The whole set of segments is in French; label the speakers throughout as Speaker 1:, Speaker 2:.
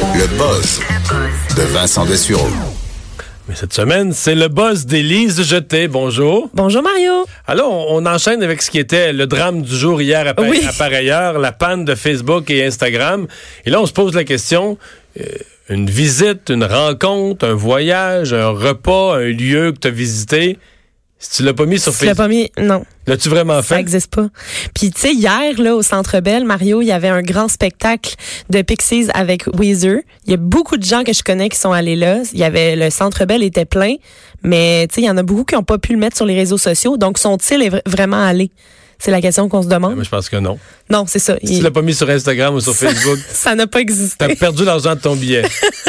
Speaker 1: Le buzz de Vincent Dessureau.
Speaker 2: Mais cette semaine, c'est le buzz d'Élise Jeté. Bonjour.
Speaker 3: Bonjour Mario.
Speaker 2: Alors, on enchaîne avec ce qui était le drame du jour hier à, par-
Speaker 3: Oui.
Speaker 2: à pareille heure, la panne de Facebook et Instagram. Et là, on se pose la question, euh, une visite, une rencontre, un voyage, un repas, un lieu que tu as visité, si tu l'as pas mis sur
Speaker 3: Tu l'as
Speaker 2: Facebook,
Speaker 3: pas mis? Non,
Speaker 2: l'as-tu vraiment
Speaker 3: ça
Speaker 2: fait?
Speaker 3: existe pas. Puis tu sais, hier, là, au Centre Bell, Mario, il y avait un grand spectacle de Pixies avec Weezer. Il y a beaucoup de gens que je connais qui sont allés là. Il y avait, le Centre Bell était plein, mais tu sais, il y en a beaucoup qui n'ont pas pu le mettre sur les réseaux sociaux. Donc, sont-ils vra- vraiment allés? C'est la question qu'on se demande.
Speaker 2: Moi, je pense que non.
Speaker 3: Non, c'est ça.
Speaker 2: Si
Speaker 3: Il-
Speaker 2: tu l'as pas mis sur Instagram ou sur Facebook,
Speaker 3: ça n'a pas existé.
Speaker 2: t'as perdu l'argent de ton billet.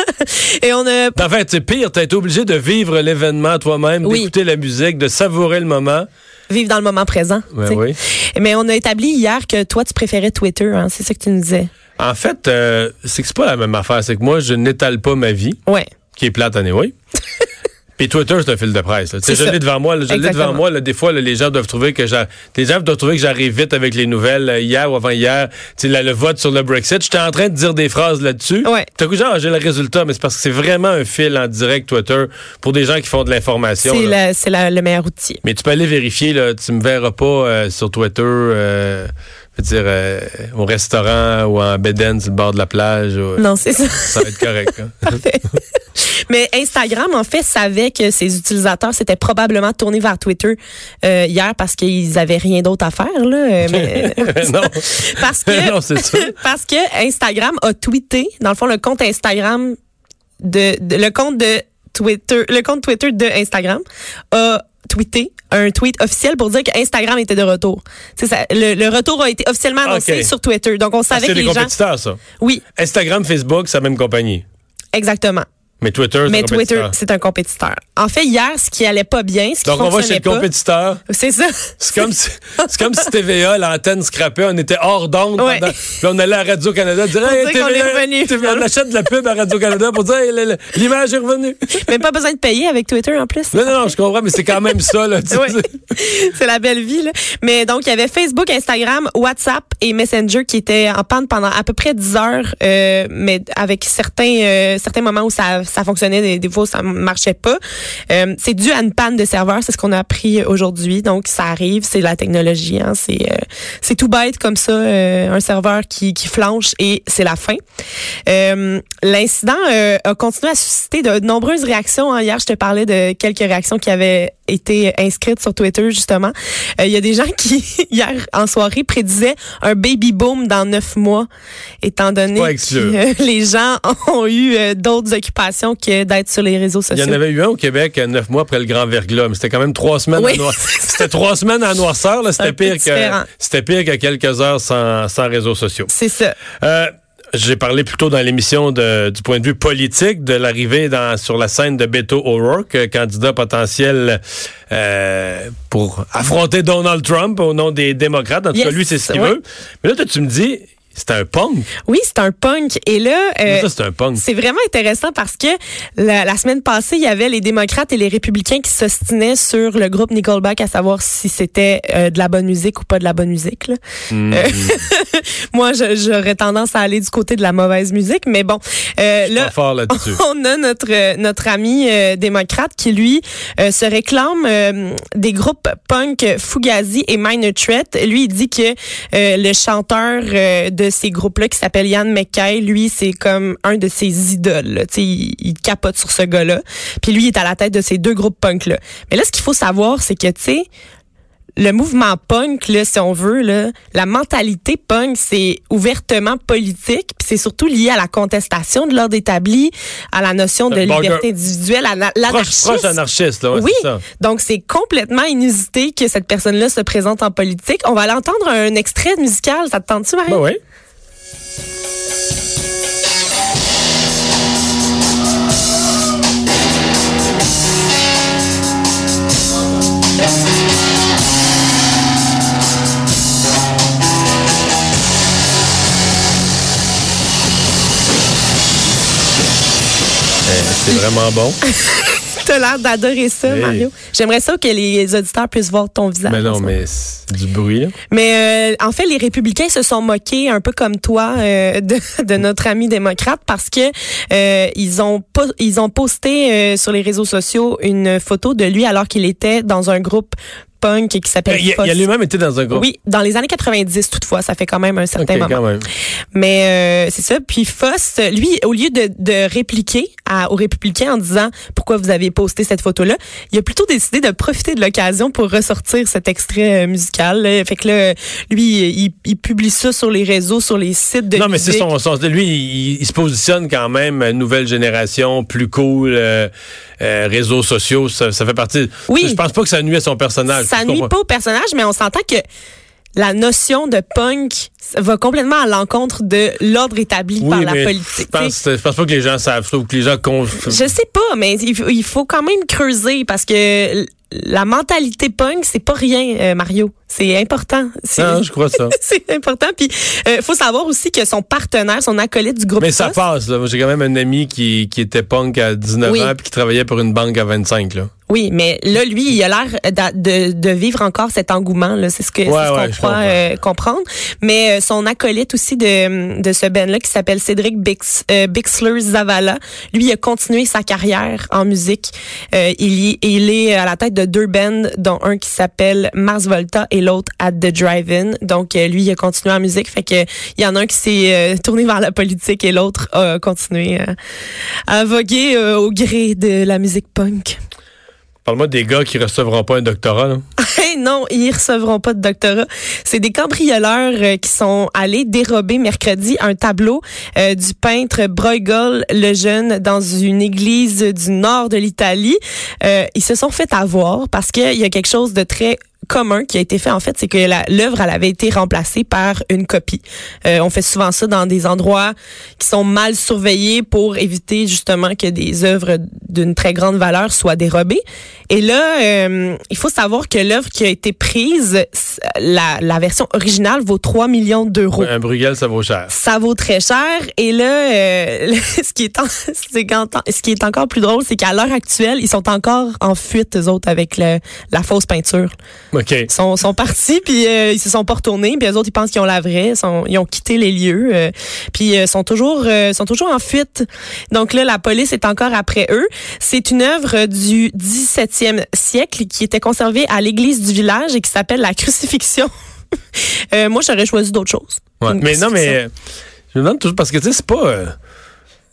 Speaker 3: Et on a
Speaker 2: En fait, c'est pire, t'as été obligé de vivre l'événement toi-même,
Speaker 3: Oui.
Speaker 2: d'écouter la musique, de savourer le moment.
Speaker 3: vivre dans le moment présent. Sais.
Speaker 2: oui.
Speaker 3: Mais on a établi hier que toi, tu préférais Twitter. Hein? C'est ça que tu nous disais.
Speaker 2: En fait, euh, c'est que c'est pas la même affaire. C'est que moi, je n'étale pas ma vie,
Speaker 3: Ouais.
Speaker 2: qui est plate anyway. Puis Twitter, c'est un fil de presse. là. Je l'ai devant moi. là, je l'ai devant moi. là, des fois, là, les gens doivent trouver que j'a- les gens doivent trouver que j'arrive vite avec les nouvelles. euh, hier ou avant-hier, tu sais, là, le vote sur le Brexit, j'étais en train de dire des phrases là-dessus.
Speaker 3: Ouais.
Speaker 2: T'as coup, genre, j'ai le résultat, mais c'est parce que c'est vraiment un fil en direct Twitter pour des gens qui font de l'information.
Speaker 3: C'est le meilleur outil.
Speaker 2: Mais tu peux aller vérifier, là, tu me verras pas euh, sur Twitter, euh, je veux dire, euh, au restaurant ou en Beden sur le bord de la plage. ou-
Speaker 3: Non, c'est ça.
Speaker 2: Ça va être correct. hein.
Speaker 3: Parfait. Mais Instagram, en fait, savait que ses utilisateurs s'étaient probablement tournés vers Twitter euh, hier parce qu'ils avaient rien d'autre à faire. Là, euh, mais-
Speaker 2: non.
Speaker 3: parce que
Speaker 2: non, c'est ça.
Speaker 3: parce que Instagram a tweeté, dans le fond, le compte Instagram de, de- le compte de Twitter, le compte Twitter de Instagram a tweeté un tweet officiel pour dire que Instagram était de retour. Ça, le, le retour a été officiellement annoncé
Speaker 2: Ok.
Speaker 3: sur Twitter. Donc on
Speaker 2: Ah,
Speaker 3: savait que les gens
Speaker 2: ça.
Speaker 3: Oui,
Speaker 2: Instagram, Facebook, c'est la même compagnie.
Speaker 3: exactement.
Speaker 2: Mais Twitter, c'est
Speaker 3: Mais
Speaker 2: un
Speaker 3: Twitter,
Speaker 2: compétiteur.
Speaker 3: c'est un compétiteur. En fait, hier, ce qui allait pas bien, ce qui
Speaker 2: Donc, on va chez le
Speaker 3: pas,
Speaker 2: compétiteur.
Speaker 3: c'est ça.
Speaker 2: C'est comme si, c'est comme si TVA, l'antenne scrappait, on était hors d'onde
Speaker 3: Ouais.
Speaker 2: on allait à Radio-Canada dire, hey,
Speaker 3: dire qu'on
Speaker 2: TVA,
Speaker 3: est revenu,
Speaker 2: TVA, on achète de la pub à Radio-Canada pour dire, hey, l'image est revenue.
Speaker 3: Même pas besoin de payer avec Twitter en plus.
Speaker 2: Non, non, non, je comprends, mais c'est quand même ça, là.
Speaker 3: Ouais. c'est la belle vie. Là. Mais donc, il y avait Facebook, Instagram, WhatsApp et Messenger qui étaient en panne pendant à peu près 10 heures, euh, mais avec certains euh, certains moments où ça, ça fonctionnait, des, des fois ça marchait pas. Euh, c'est dû à une panne de serveur, c'est ce qu'on a appris aujourd'hui. Donc, ça arrive, c'est la technologie. Hein, c'est euh, c'est tout bête comme ça, euh, un serveur qui, qui flanche et c'est la fin. L'incident a continué à susciter de nombreuses réactions. hein. Hier, je te parlais de quelques réactions qui avaient été inscrites sur Twitter, justement. Il y a des gens qui, hier, en soirée, prédisaient un baby boom dans neuf mois, étant donné que les gens ont eu d'autres occupations que d'être sur les réseaux
Speaker 2: Il y
Speaker 3: sociaux.
Speaker 2: en avait eu un au Québec euh, neuf mois après le Grand Verglas, mais c'était quand même trois semaines
Speaker 3: Oui.
Speaker 2: à noir- C'était trois semaines à noirceur, C'était pire que, c'était pire que quelques heures sans, sans réseaux sociaux.
Speaker 3: C'est ça.
Speaker 2: Euh, j'ai parlé plus tôt dans l'émission du point de vue politique de l'arrivée sur la scène de Beto O'Rourke, euh, candidat potentiel euh, pour affronter Donald Trump au nom des démocrates. En tout
Speaker 3: Yes,
Speaker 2: cas, lui, c'est ce qu'il
Speaker 3: oui.
Speaker 2: veut. Mais là, toi, tu me dis, c'est un punk.
Speaker 3: Oui, c'est un punk. Et là, euh,
Speaker 2: c'est un punk.
Speaker 3: C'est vraiment intéressant parce que la, la semaine passée, il y avait les démocrates et les républicains qui s'ostinaient sur le groupe Nickelback à savoir si c'était euh, de la bonne musique ou pas de la bonne musique. là.
Speaker 2: Mm.
Speaker 3: Euh, moi, j'aurais tendance à aller du côté de la mauvaise musique, mais bon,
Speaker 2: Pas
Speaker 3: là,
Speaker 2: fort
Speaker 3: on a notre notre ami démocrate qui lui se réclame des groupes punk Fugazi et Minor Threat. Lui, il dit que le chanteur de ces groupes-là qui s'appelle Yann McKay, lui, c'est comme un de ses idoles. Tu sais, Il, il capote sur ce gars-là. Puis lui, il est à la tête de ces deux groupes punk-là. Mais là, ce qu'il faut savoir, c'est que, tu sais, le mouvement punk, là, si on veut, là, la mentalité punk, c'est ouvertement politique, puis c'est surtout lié à la contestation de l'ordre établi, à la notion de liberté individuelle, à la-
Speaker 2: Proche,
Speaker 3: l'anarchisme.
Speaker 2: proche anarchiste, là. ouais,
Speaker 3: Oui,
Speaker 2: ça.
Speaker 3: donc c'est complètement inusité que cette personne-là se présente en politique. On va aller entendre un extrait musical. Ça te tente-tu, Marie?
Speaker 2: Ben oui. C'est vraiment bon.
Speaker 3: T'as l'air d'adorer ça,
Speaker 2: Hey.
Speaker 3: Mario. J'aimerais ça que les auditeurs puissent voir ton visage.
Speaker 2: Mais non, mais c'est du bruit.
Speaker 3: Mais euh, en fait, les républicains se sont moqués un peu comme toi euh, de, de notre ami démocrate parce que euh, ils ont ils ont posté euh, sur les réseaux sociaux une photo de lui alors qu'il était dans un groupe punk qui s'appelle
Speaker 2: Il, a-
Speaker 3: Foss.
Speaker 2: il a lui-même été dans un groupe.
Speaker 3: Oui, dans les années 90 toutefois, ça fait quand même un certain moment.
Speaker 2: quand même.
Speaker 3: Mais euh, c'est ça. Puis Foss, lui, au lieu de, de répliquer à- aux républicains en disant pourquoi vous avez posté cette photo-là, il a plutôt décidé de profiter de l'occasion pour ressortir cet extrait euh, musical. là. Fait que là, lui, il, il publie ça sur les réseaux, sur les sites de
Speaker 2: non, mais c'est son, son- Lui, il, il se positionne quand même euh, nouvelle génération, plus cool, euh, euh, réseaux sociaux, ça, ça fait partie.
Speaker 3: Oui.
Speaker 2: Je pense pas que ça nuit à son personnage.
Speaker 3: Ça nuit pas au personnage, mais on s'entend que la notion de punk va complètement à l'encontre de l'ordre établi
Speaker 2: Oui,
Speaker 3: par la politique.
Speaker 2: Je pense, je pense pas que les gens savent. Je trouve que les gens. con-
Speaker 3: Je sais pas, mais il faut, quand même creuser parce que la mentalité punk, c'est pas rien, euh, Mario. C'est important. C'est
Speaker 2: Non, je crois ça.
Speaker 3: c'est important. Puis, il faut savoir aussi que son partenaire, son acolyte du groupe
Speaker 2: Mais ça
Speaker 3: Foss-
Speaker 2: passe. là. Moi, J'ai quand même un ami qui, qui était punk à 19
Speaker 3: Oui.
Speaker 2: ans puis qui travaillait pour une banque à 25. Là.
Speaker 3: Oui, mais là, lui, il a l'air de, de vivre encore cet engouement. là. C'est ce que
Speaker 2: Ouais,
Speaker 3: ce qu'on
Speaker 2: ouais,
Speaker 3: croit euh, comprendre. Mais euh, son acolyte aussi de, de ce band-là, qui s'appelle Cédric Bix, euh, Bixler Zavala, lui, il a continué sa carrière en musique. Euh, il, y- il est à la tête de deux bands, dont un qui s'appelle Mars Volta et l'autre At the Drive-In. Donc, lui, il a continué en musique. Fait que il y en a un qui s'est euh, tourné vers la politique et l'autre a continué à voguer euh, au gré de la musique punk.
Speaker 2: Parle-moi des gars qui recevront pas un doctorat.
Speaker 3: Non, ils recevront pas de doctorat. C'est des cambrioleurs euh, qui sont allés dérober mercredi un tableau euh, du peintre Bruegel le jeune dans une église du nord de l'Italie. Euh, ils se sont fait avoir parce qu'il y a quelque chose de très commun qui a été fait en fait, c'est que l'œuvre elle avait été remplacée par une copie. Euh, on fait souvent ça dans des endroits qui sont mal surveillés pour éviter justement que des œuvres d'une très grande valeur soient dérobées. Et là, euh, il faut savoir que l'œuvre qui a été prise, la, la version originale vaut 3 millions d'euros.
Speaker 2: Un Bruegel, ça vaut cher.
Speaker 3: Ça vaut très cher. Et là, euh, ce, qui est en- ce qui est encore plus drôle, c'est qu'à l'heure actuelle, ils sont encore en fuite, eux autres, avec le- la fausse peinture. Ils sont, sont partis, puis euh, ils se sont pas retournés, puis eux autres, ils pensent qu'ils ont la vraie. Ils, sont- ils ont quitté les lieux, euh, puis euh, sont toujours euh, sont toujours en fuite. Donc là, la police est encore après eux. C'est une œuvre du 17e siècle qui était conservée à l'église du village et qui s'appelle la crucifixion. Euh, moi, j'aurais choisi d'autres choses.
Speaker 2: Ouais. Mais non, mais je me demande toujours parce que tu sais, c'est pas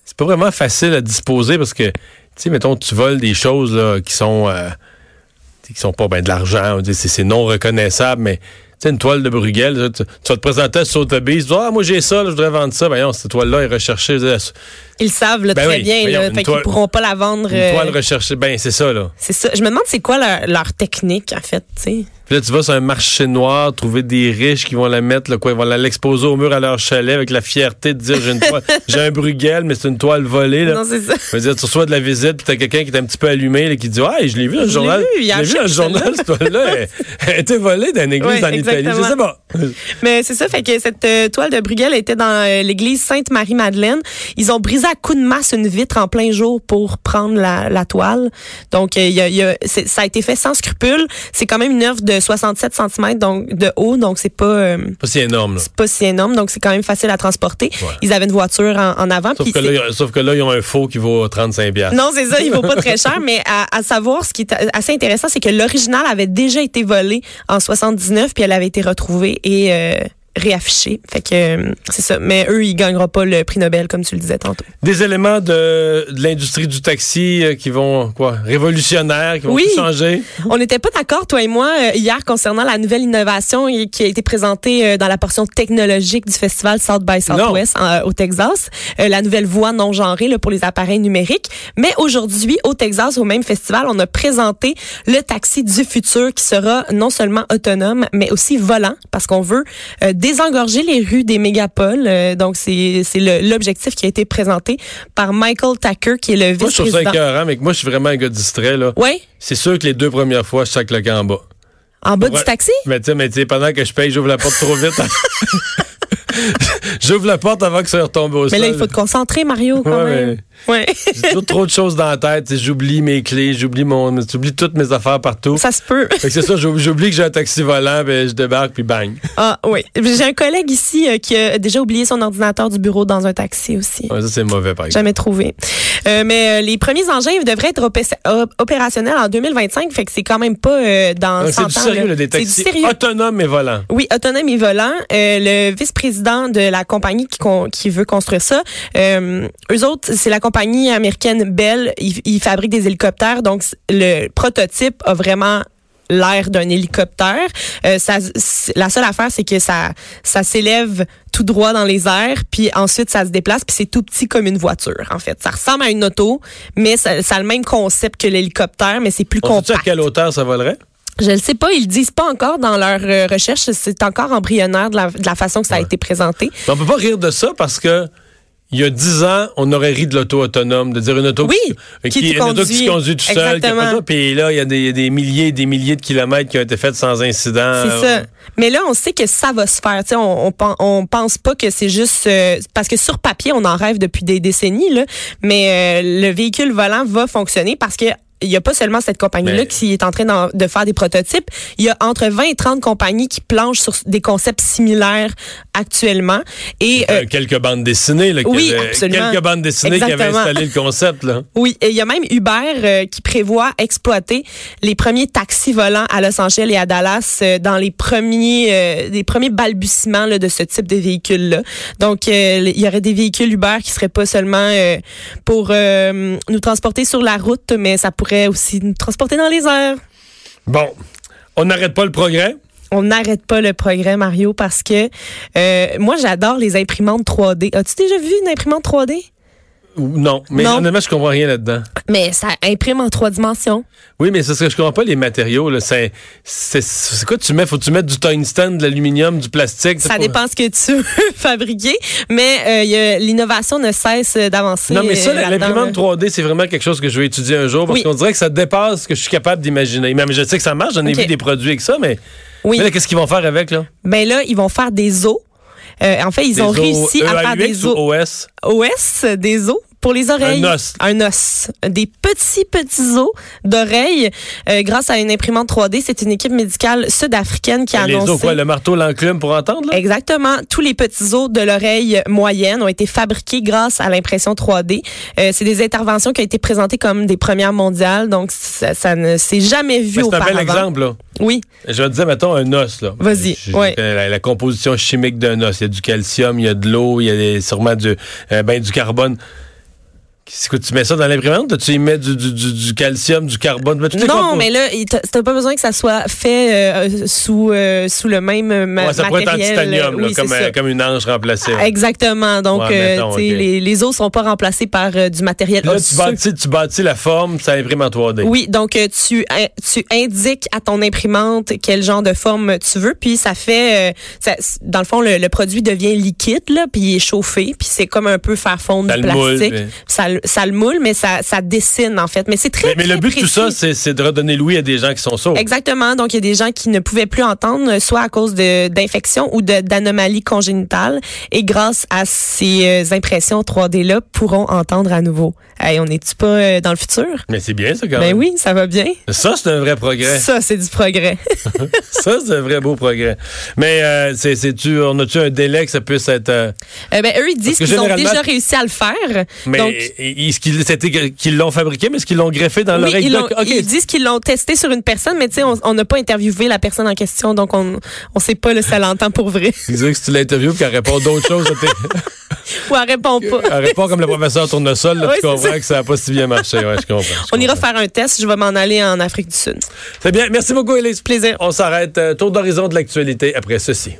Speaker 2: c'est pas vraiment facile à disposer parce que tu sais, mettons, tu voles des choses là, qui sont qui sont pas ben de l'argent, c'est non reconnaissable, mais tu sais, une toile de Bruegel, là, tu, tu vas te présenter à Sotheby's, tu dis, ah, moi j'ai ça, là, je voudrais vendre ça. Ben non, cette toile-là est recherchée. dire,
Speaker 3: Ils le savent là,
Speaker 2: Ben
Speaker 3: très
Speaker 2: oui,
Speaker 3: bien,
Speaker 2: voyons,
Speaker 3: là, fait
Speaker 2: toile-
Speaker 3: pourront pas la vendre.
Speaker 2: Une
Speaker 3: euh,
Speaker 2: toile recherchée, ben c'est ça, là.
Speaker 3: c'est ça. Je me demande c'est quoi leur, leur technique en fait, tu sais?
Speaker 2: Puis là, tu vas sur un marché noir, trouver des riches qui vont la mettre, là, quoi, ils vont l'exposer au mur à leur chalet avec la fierté de dire j'ai une toile, j'ai un Bruegel, mais c'est une toile volée. Là.
Speaker 3: Non, c'est ça.
Speaker 2: Je veux dire, tu reçois de la visite, puis t'as quelqu'un qui est un petit peu allumé, là, qui dit Ah, je l'ai vu dans le journal.
Speaker 3: l'ai vu, il y a
Speaker 2: Je l'ai vu
Speaker 3: un
Speaker 2: dans le journal, cette toile-là. Elle, elle a été volée dans une église
Speaker 3: Ouais,
Speaker 2: en Italie. Je sais pas.
Speaker 3: Mais c'est ça, fait que cette euh, toile de Bruegel était dans euh, l'église Sainte-Marie-Madeleine. Ils ont brisé à coups de masse une vitre en plein jour pour prendre la, la toile. Donc, euh, il y a, il y a- c'est- ça a été fait sans scrupule. C'est quand même une œuvre de 67 cm donc, de haut, donc c'est pas... euh,
Speaker 2: Pas si énorme,
Speaker 3: c'est pas si énorme, donc c'est quand même facile à transporter.
Speaker 2: Ouais.
Speaker 3: Ils avaient une voiture en, en avant.
Speaker 2: Sauf que,
Speaker 3: c'est-
Speaker 2: là, ils ont- sauf que là, ils ont un faux qui vaut 35 piastres.
Speaker 3: non, c'est ça, il vaut pas très cher, mais à, à savoir, ce qui est assez intéressant, c'est que l'original avait déjà été volé en 79, puis elle avait été retrouvée et euh, réaffichée. Fait que euh, c'est ça. Mais eux, ils gagneront pas le prix Nobel, comme tu le disais tantôt.
Speaker 2: Des éléments de, de l'industrie du taxi euh, qui vont, quoi, révolutionnaires, qui vont
Speaker 3: Oui.
Speaker 2: tout changer?
Speaker 3: On n'était pas d'accord, toi et moi, euh, hier, concernant la nouvelle innovation qui a été présentée euh, dans la portion technologique du festival South by Southwest en- euh, au Texas. Euh, la nouvelle voie non genrée là, pour les appareils numériques. Mais aujourd'hui, au Texas, au même festival, on a présenté le taxi du futur qui sera non seulement autonome, mais aussi volant, parce qu'on veut euh, désengorger les rues des mégapoles. Euh, donc, c'est l'objectif qui a été présenté par Michael Tucker, qui est le
Speaker 2: Moi, je trouve ça
Speaker 3: vice-président.
Speaker 2: écœurant, mais moi, je suis vraiment un gars distrait, là.
Speaker 3: Oui,
Speaker 2: C'est sûr que les deux premières fois, je sac le camp en bas.
Speaker 3: en bas
Speaker 2: Ouais.
Speaker 3: du taxi?
Speaker 2: Mais tu sais, mais tu sais, pendant que je paye, j'ouvre la porte trop vite. J'ouvre la porte avant que ça retombe au
Speaker 3: Mais
Speaker 2: sol.
Speaker 3: là, il faut te concentrer, Mario, quand
Speaker 2: Ouais,
Speaker 3: même. Ouais.
Speaker 2: J'ai toujours trop de choses dans la tête. J'oublie mes clés, j'oublie mon, j'oublie toutes mes affaires partout.
Speaker 3: Ça se peut.
Speaker 2: C'est ça, j'oub- j'oublie que j'ai un taxi volant, ben je débarque puis bang.
Speaker 3: Ah, oui. J'ai un collègue ici euh, qui a déjà oublié son ordinateur du bureau dans un taxi aussi.
Speaker 2: Ouais, ça c'est mauvais par exemple.
Speaker 3: Jamais trouvé. Euh, mais euh, les premiers engins devraient être opé- op- opérationnels en 2025, fait que c'est quand même pas dans
Speaker 2: Donc,
Speaker 3: 100
Speaker 2: C'est du sérieux,
Speaker 3: là.
Speaker 2: des
Speaker 3: C'est du
Speaker 2: taxis
Speaker 3: sérieux.
Speaker 2: autonomes et volants.
Speaker 3: Oui, autonome et volant. Euh, le vice-président de la compagnie qui, con- qui veut construire ça, euh, eux autres, c'est la compagnie américaine Bell. Ils, ils fabriquent des hélicoptères, donc le prototype a vraiment l'air d'un hélicoptère. Euh, ça, la seule affaire, c'est que ça, ça s'élève tout droit dans les airs, puis ensuite ça se déplace, puis c'est tout petit comme une voiture. En fait, ça ressemble à une auto, mais ça, ça a le même concept que l'hélicoptère, mais c'est plus
Speaker 2: On sait à
Speaker 3: compact.
Speaker 2: quelle hauteur ça volerait?
Speaker 3: Je ne sais pas, ils le disent pas encore dans leur euh, recherche. C'est encore embryonnaire de la, de la façon que ça a été présenté.
Speaker 2: Mais on peut pas rire de ça parce que il y a dix ans, on aurait ri de l'auto autonome, de dire une auto
Speaker 3: Oui,
Speaker 2: qui,
Speaker 3: qui
Speaker 2: une auto qui se
Speaker 3: conduit.
Speaker 2: tout seul. Puis là, il y a des, des milliers et des milliers de kilomètres qui ont été faits sans incident.
Speaker 3: C'est ça. Mais là, on sait que ça va se faire. On, on, pen- on pense pas que c'est juste euh, parce que sur papier, on en rêve depuis des décennies, là, mais euh, le véhicule volant va fonctionner parce que il y a pas seulement cette compagnie-là
Speaker 2: Mais-
Speaker 3: qui est en train de faire des prototypes. Il y a entre 20 et 30 compagnies qui planchent sur des concepts similaires actuellement. Et euh,
Speaker 2: Euh, quelques bandes dessinées, là,
Speaker 3: oui, absolument.
Speaker 2: quelques bandes dessinées qui avaient installé le concept. Là.
Speaker 3: Oui, et il y a même Uber euh, qui prévoit exploiter les premiers taxis volants à Los Angeles et à Dallas euh, dans les premiers euh, les premiers balbutiements là, de ce type de véhicule là. Donc euh, il y aurait des véhicules Uber qui seraient pas seulement euh, pour euh, nous transporter sur la route, mais ça pourrait aussi nous transporter dans les airs.
Speaker 2: Bon, on n'arrête pas le progrès.
Speaker 3: On n'arrête pas le progrès Mario parce que euh, moi j'adore les imprimantes 3D. As-tu déjà vu une imprimante 3D
Speaker 2: Ou Non, mais
Speaker 3: Non.
Speaker 2: honnêtement, je comprends rien là-dedans.
Speaker 3: Mais ça imprime en trois dimensions.
Speaker 2: Oui, mais c'est ce que je comprends pas, les matériaux. là. C'est c'est- c'est quoi tu mets? Faut tu mettre du tungstène, de l'aluminium, du plastique?
Speaker 3: Ça dépend ce que tu veux fabriquer, mais euh, il y a- l'innovation ne cesse d'avancer.
Speaker 2: Non, mais ça,
Speaker 3: euh,
Speaker 2: l'imprimante
Speaker 3: là.
Speaker 2: 3D, c'est vraiment quelque chose que je vais étudier un jour parce
Speaker 3: Oui.
Speaker 2: qu'on dirait que ça dépasse ce que je suis capable d'imaginer. Même je sais que ça marche, j'en ai vu des produits avec ça, mais,
Speaker 3: Oui.
Speaker 2: mais là, qu'est-ce qu'ils vont faire avec, là?
Speaker 3: Ben là, ils vont faire des os. Euh, en fait, ils ont réussi à faire
Speaker 2: EAUX
Speaker 3: des. OS?
Speaker 2: OS,
Speaker 3: des os pour les oreilles.
Speaker 2: Un os.
Speaker 3: Un os. Des petits, petits os d'oreilles euh, grâce à une imprimante 3D. C'est une équipe médicale sud-africaine qui a
Speaker 2: Les
Speaker 3: annoncé.
Speaker 2: os, quoi? Le marteau, l'enclume pour entendre, là?
Speaker 3: Exactement. Tous les petits os de l'oreille moyenne ont été fabriqués grâce à l'impression 3D. Euh, c'est des interventions qui ont été présentées comme des premières mondiales, donc ça, ça ne s'est jamais vu
Speaker 2: Mais C'est un
Speaker 3: auparavant.
Speaker 2: bel exemple, là.
Speaker 3: Oui.
Speaker 2: Je vais te dire, mettons, un os, là.
Speaker 3: Vas-y, ouais.
Speaker 2: La, la composition chimique d'un os. Il y a du calcium, il y a de l'eau, il y a des- sûrement du, euh, ben, du carbone. Qu'est-ce que tu mets ça dans l'imprimante? Tu y mets du, du, du, du calcium, du carbone? mais
Speaker 3: Non, mais là, t'as pas besoin que ça soit fait euh, sous euh, sous le même euh, ma-
Speaker 2: Ouais, ça pourrait être en
Speaker 3: matériel.
Speaker 2: titanium, là,
Speaker 3: Oui,
Speaker 2: comme, euh, comme une ange remplacée.
Speaker 3: Exactement. Donc,
Speaker 2: Ouais, mettons,
Speaker 3: les, les os sont pas remplacés par du matériel
Speaker 2: Puis là, tu bâtis, tu bâtis la forme, ça imprime en 3D.
Speaker 3: Oui, donc tu tu indiques à ton imprimante quel genre de forme tu veux, puis ça fait, ça- dans le fond, le, le produit devient liquide là, puis il est chauffé, puis c'est comme un peu faire fondre
Speaker 2: Ça
Speaker 3: du
Speaker 2: moule,
Speaker 3: plastique.
Speaker 2: mais-
Speaker 3: Ça, le- ça le moule, mais ça, ça dessine en fait. Mais c'est très
Speaker 2: Mais, mais le but de tout ça, c'est de redonner l'ouïe à des gens qui sont sourds.
Speaker 3: Exactement. Donc, il y a des gens qui ne pouvaient plus entendre, soit à cause d'infections ou d'anomalies congénitales. Et grâce à ces euh, impressions 3D-là, pourront entendre à nouveau. Hey, on n'est-tu pas euh, dans le futur?
Speaker 2: Mais c'est bien, ça, quand
Speaker 3: Ben
Speaker 2: même.
Speaker 3: oui, ça va bien.
Speaker 2: Ça, c'est un vrai progrès.
Speaker 3: Ça, c'est du progrès.
Speaker 2: ça, c'est un vrai beau progrès. Mais euh, c'est, c'est-tu, on a-tu un délai que ça puisse être... euh,
Speaker 3: Euh, ben, eux, ils disent qu'ils ont déjà réussi à le faire.
Speaker 2: mais
Speaker 3: Donc,
Speaker 2: est-ce qu'ils, l'ont fabriqué, mais est-ce qu'ils l'ont greffé dans
Speaker 3: oui,
Speaker 2: l'oreille
Speaker 3: ils, disent qu'ils l'ont testé sur une personne, mais tu sais, on n'a pas interviewé la personne en question, donc on on sait pas là, si elle entend pour vrai.
Speaker 2: Ils disent que si tu l'interviews qu'elle répond d'autres choses,
Speaker 3: Ou elle répond pas.
Speaker 2: elle répond comme le professeur Tournesol, là,
Speaker 3: Oui,
Speaker 2: tu comprends que ça n'a pas si bien marché. Ouais, je comprends. je
Speaker 3: On ira faire un test. Je vais m'en aller en Afrique du Sud.
Speaker 2: C'est bien. Merci beaucoup, Élise.
Speaker 3: Plaisir.
Speaker 2: On s'arrête. Euh, Tour d'horizon de l'actualité après ceci.